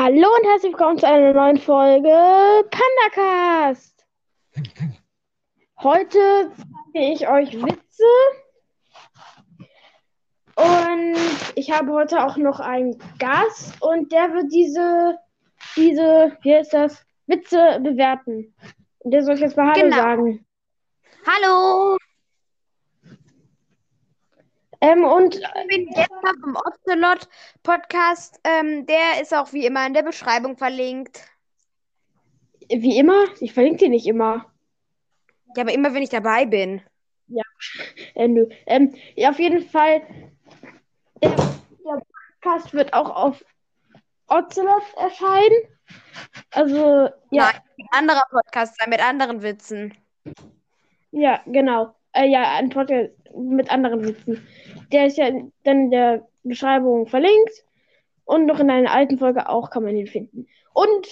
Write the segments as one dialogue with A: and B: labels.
A: Hallo und herzlich willkommen zu einer neuen Folge PandaCast. Heute zeige ich euch Witze und ich habe heute auch noch einen Gast und der wird diese, diese, wie heißt das, Witze bewerten. Und der soll ich jetzt mal Hallo
B: Genau.
A: sagen.
B: Hallo,
A: Ähm, und
B: ich bin Jesper vom Ocelot Podcast. Ähm, der ist auch wie immer in der Beschreibung verlinkt.
A: wie immer, ich verlinke dir nicht immer.
B: Ja, aber immer wenn ich dabei bin.
A: Äh, nö. Ähm, ja, auf jeden Fall. Der, der Podcast wird auch auf Ocelot erscheinen. Also, ja,
B: Nein, ein anderer Podcast sein mit anderen Witzen.
A: ja, genau. Äh, ja, ein Podcast mit anderen Witzen. Der ist ja dann in der Beschreibung verlinkt. Und noch in einer alten Folge auch kann man ihn finden. Und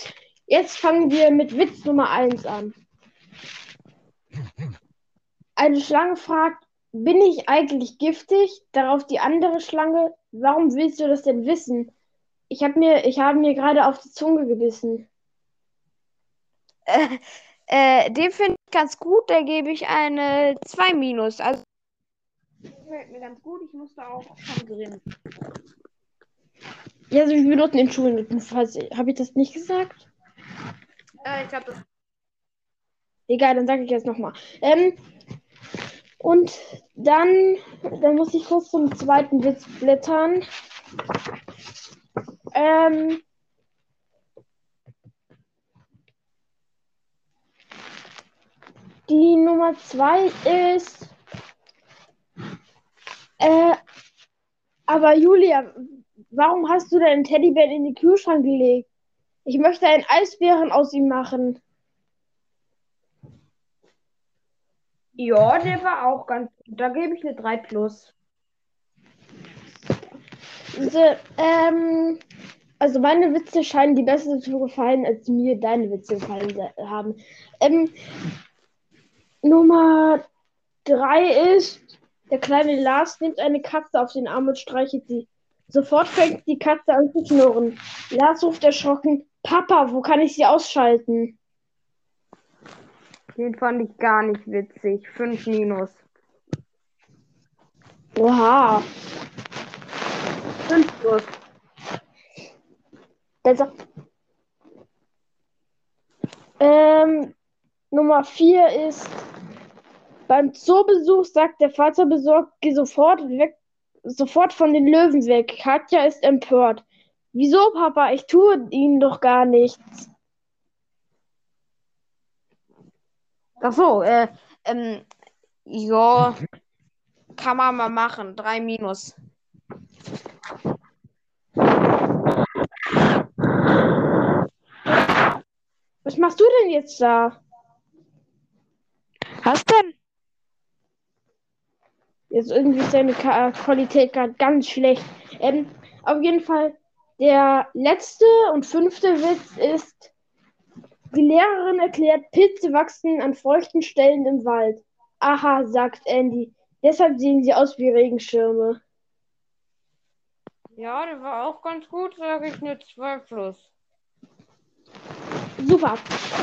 A: jetzt fangen wir mit Witz Nummer 1 an. Eine Schlange fragt, bin ich eigentlich giftig? Darauf die andere Schlange, warum willst du das denn wissen? Ich habe mir, ich mir gerade auf die Zunge gebissen.
B: Äh, äh, den finde ganz gut. Da gebe ich eine 2 minus. Also, gefällt mir ganz gut. Ich musste auch schon grinsen.
A: Ja, also wir benutzen in Schulnoten. Habe ich das nicht gesagt?
B: Äh, ich glaube, das.
A: Egal, dann sage ich jetzt nochmal. Ähm, und dann, dann muss ich kurz zum zweiten Witz blättern. Ähm, die Nummer zwei ist. Äh, aber Julia, warum hast du deinen Teddybär in den Kühlschrank gelegt? Ich möchte einen Eisbären aus ihm machen.
B: Ja, der war auch ganz gut. Da gebe ich eine 3 plus.
A: Diese, ähm, also meine Witze scheinen die besser zu gefallen, als mir deine Witze gefallen haben. Ähm, Nummer drei ist, der kleine Lars nimmt eine Katze auf den Arm und streichelt sie. Sofort fängt die Katze an zu knurren. Lars ruft erschrocken, Papa, wo kann ich sie ausschalten?
B: Den fand ich gar nicht witzig. 5 minus.
A: Oha.
B: 5 plus.
A: Besser. Ähm, Nummer vier ist, beim Zoobesuch sagt der Vater besorgt, geh sofort weg, sofort von den Löwen weg. Katja ist empört. Wieso, Papa? Ich tue ihnen doch gar nichts.
B: Ach so, äh, ähm, ja, kann man mal machen. 3 minus.
A: Was machst du denn jetzt da?
B: Was denn?
A: Jetzt irgendwie ist deine Ka Qualität gerade ganz schlecht. Ähm, auf jeden Fall, der letzte und fünfte Witz ist, die Lehrerin erklärt, Pilze wachsen an feuchten Stellen im Wald. Aha, sagt Andy. Deshalb sehen sie aus wie Regenschirme.
B: Ja, der war auch ganz gut, sage ich eine 2 plus.
A: Super.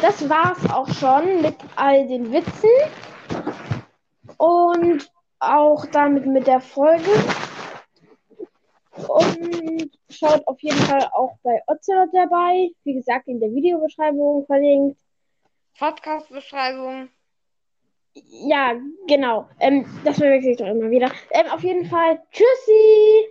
A: Das war's auch schon mit all den Witzen. Und auch damit mit der Folge. Und schaut auf jeden Fall auch bei Ocelot dabei. Wie gesagt, in der Videobeschreibung verlinkt.
B: Podcast-Beschreibung.
A: Ja, genau. Ähm, das verwechsel ich doch immer wieder. Ähm, auf jeden Fall. Tschüssi!